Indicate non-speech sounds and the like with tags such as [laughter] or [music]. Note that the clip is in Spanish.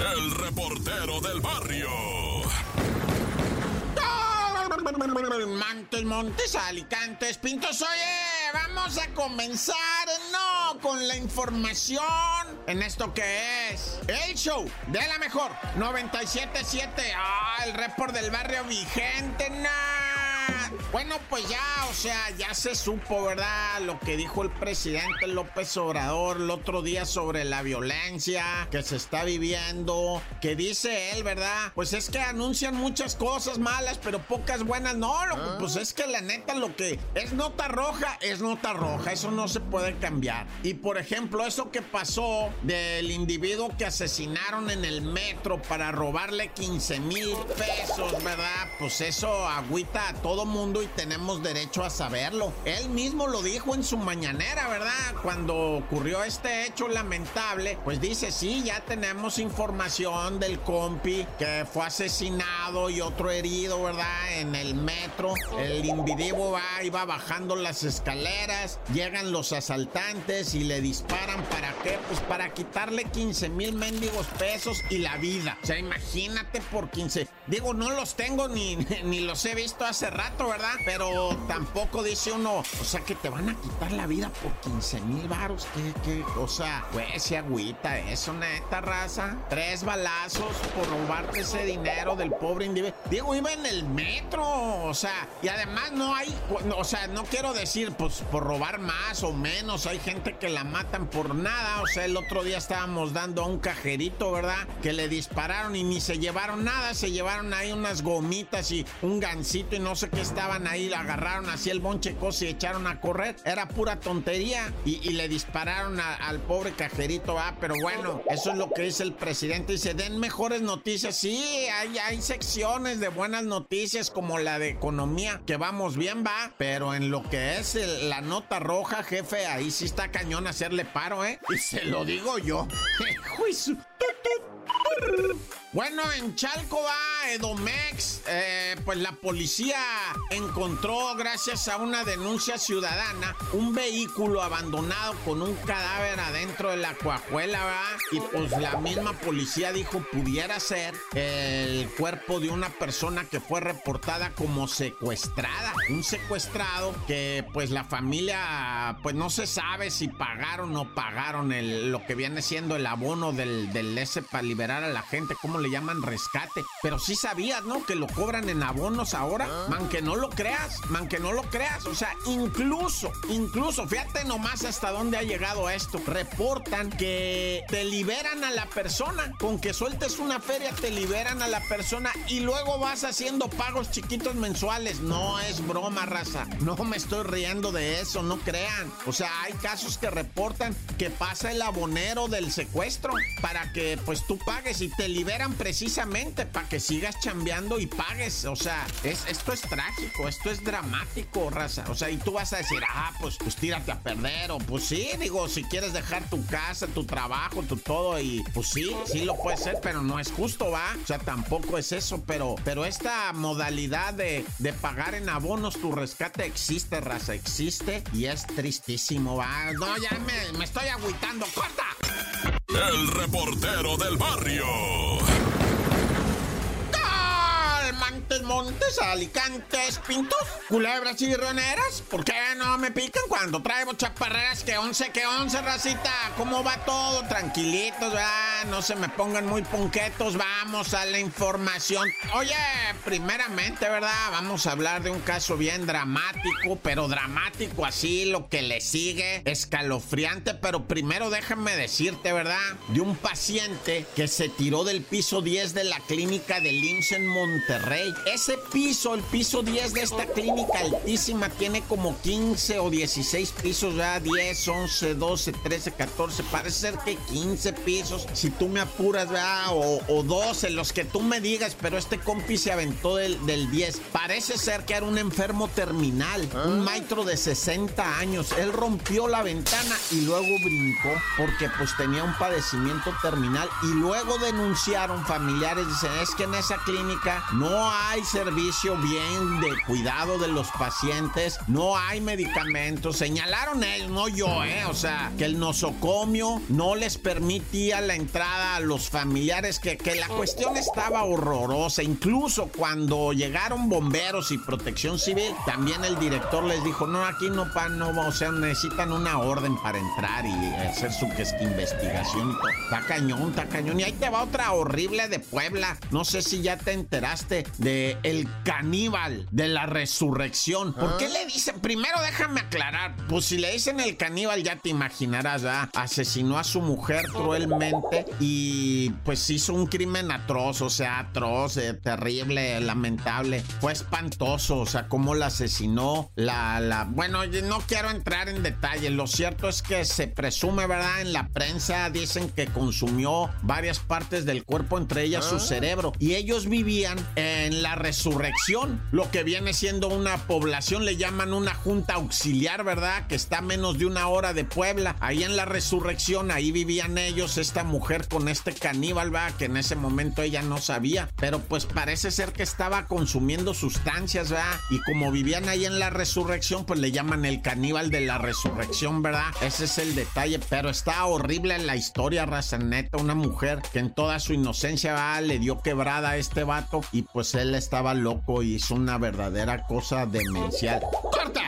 el reportero del barrio. Montes, Montes, Alicantes, Pintos, oye, vamos a comenzar, no, con la información en esto que es el show de la mejor 977, ah, el report del barrio vigente, no. Bueno, pues ya, o sea, ya se supo, ¿verdad? Lo que dijo el presidente López Obrador el otro día sobre la violencia que se está viviendo, que dice él, ¿verdad? Pues es que anuncian muchas cosas malas, pero pocas buenas. No, lo, pues es que la neta lo que es nota roja es nota roja, eso no se puede cambiar. Y por ejemplo, eso que pasó del individuo que asesinaron en el metro para robarle 15 mil pesos, ¿verdad? Pues eso agüita a todo mundo y tenemos derecho a saberlo. Él mismo lo dijo en su mañanera, ¿verdad? Cuando ocurrió este hecho lamentable, pues dice, sí, ya tenemos información del compi que fue asesinado y otro herido, ¿verdad? En el metro. El individuo va, iba bajando las escaleras, llegan los asaltantes y le disparan, ¿para qué? Pues para quitarle 15 mil mendigos pesos y la vida. O sea, imagínate por 15. Digo, no los tengo ni, [laughs] ni los he visto hace rato, ¿verdad? Pero tampoco dice uno, o sea, que te van a quitar la vida por 15 mil varos. ¿Qué, O sea, güey, se agüita eso, neta raza. Tres balazos por robarte ese dinero del pobre individuo. Digo, iba en el metro, o sea, y además no hay, o sea, no quiero decir, pues, por robar más o menos. Hay gente que la matan por nada. O sea, el otro día estábamos dando a un cajerito, ¿verdad? Que le dispararon y ni se llevaron nada. Se llevaron ahí unas gomitas y un gancito y no sé qué estaba ahí, agarraron así el bonche y echaron a correr. Era pura tontería. Y, le dispararon al pobre cajerito, ah, pero bueno, eso es lo que dice el presidente. Dice, den mejores noticias. Sí, hay, hay secciones de buenas noticias como la de economía, que vamos bien, va. Pero en lo que es la nota roja, jefe, ahí sí está cañón hacerle paro, ¿eh? Y se lo digo yo. [laughs] Bueno, en Chalco va Edomex. Eh, pues la policía encontró, gracias a una denuncia ciudadana, un vehículo abandonado con un cadáver adentro de la cuajuela, ¿va? Y pues la misma policía dijo pudiera ser el cuerpo de una persona que fue reportada como secuestrada. Un secuestrado que pues la familia, pues no se sabe si pagaron o no pagaron el, lo que viene siendo el abono del, del S para liberar a la gente. ¿Cómo le llaman rescate. Pero sí sabías, ¿no? Que lo cobran en abonos ahora. Ah. Man, que no lo creas, man, que no lo creas. O sea, incluso, incluso, fíjate nomás hasta dónde ha llegado esto. Reportan que te liberan a la persona. Con que sueltes una feria, te liberan a la persona y luego vas haciendo pagos chiquitos mensuales. No es broma, raza. No me estoy riendo de eso, no crean. O sea, hay casos que reportan que pasa el abonero del secuestro para que pues tú pagues y te liberan precisamente para que sigas chambeando y pagues. O sea, es, esto es trágico, esto es dramático, raza. O sea, y tú vas a decir, ah, pues, pues tírate a perder. O pues sí, digo, si quieres dejar tu casa, tu trabajo, tu todo, y pues sí, sí lo puede ser, pero no es justo, ¿va? O sea, tampoco es eso, pero, pero esta modalidad de, de pagar en abonos tu rescate existe, raza, existe y es tristísimo, ¿va? No, ya me, me estoy agüitando, corta. El reportero del barrio. Montes, Alicantes, Pintos, Culebras y Roneras. ¿Por qué no me pican cuando traigo chaparreras que once, que once, racita? ¿Cómo va todo? Tranquilitos, ¿verdad? No se me pongan muy punquetos. Vamos a la información. Oye, primeramente, ¿verdad? Vamos a hablar de un caso bien dramático, pero dramático así, lo que le sigue, escalofriante. Pero primero déjame decirte, ¿verdad? De un paciente que se tiró del piso 10 de la clínica de IMSS en Monterrey. Ese piso, el piso 10 de esta clínica altísima, tiene como 15 o 16 pisos, ya 10, 11, 12, 13, 14, parece ser que 15 pisos, tú me apuras, ¿verdad? O, o 12, los que tú me digas, pero este compi se aventó del, del 10. Parece ser que era un enfermo terminal, un ah. maestro de 60 años. Él rompió la ventana y luego brincó porque pues tenía un padecimiento terminal y luego denunciaron familiares, dicen, es que en esa clínica no hay hay servicio bien de cuidado de los pacientes, no hay medicamentos. Señalaron ellos, no yo, ¿eh? O sea, que el nosocomio no les permitía la entrada entrada a los familiares que, que la cuestión estaba horrorosa. Incluso cuando llegaron bomberos y protección civil, también el director les dijo, no, aquí no, pa, no, o sea, necesitan una orden para entrar y hacer su investigación. Está cañón, está cañón. Y ahí te va otra horrible de Puebla. No sé si ya te enteraste de el caníbal de la resurrección. ¿Por qué le dicen? Primero déjame aclarar. Pues si le dicen el caníbal, ya te imaginarás, ¿verdad? Asesinó a su mujer cruelmente y pues hizo un crimen atroz, o sea, atroz, eh, terrible, lamentable. Fue espantoso, o sea, cómo la asesinó, la, la... Bueno, no quiero entrar en detalle. Lo cierto es que se presume, ¿verdad? En la prensa dicen que consumió varias partes del cuerpo, entre ellas su ah. cerebro. Y ellos vivían en la resurrección, lo que viene siendo una población, le llaman una junta auxiliar, ¿verdad? Que está a menos de una hora de Puebla. Ahí en la resurrección, ahí vivían ellos, esta mujer con este caníbal, ¿verdad? Que en ese momento ella no sabía. Pero pues parece ser que estaba consumiendo sustancias, ¿verdad? Y como vivían ahí en la resurrección, pues le llaman el caníbal de la resurrección, ¿verdad? Ese es el detalle. Pero está horrible la historia, raza neta. Una mujer que en toda su inocencia, ¿verdad? Le dio quebrada a este vato y pues él estaba loco y hizo una verdadera cosa demencial. ¡Corta!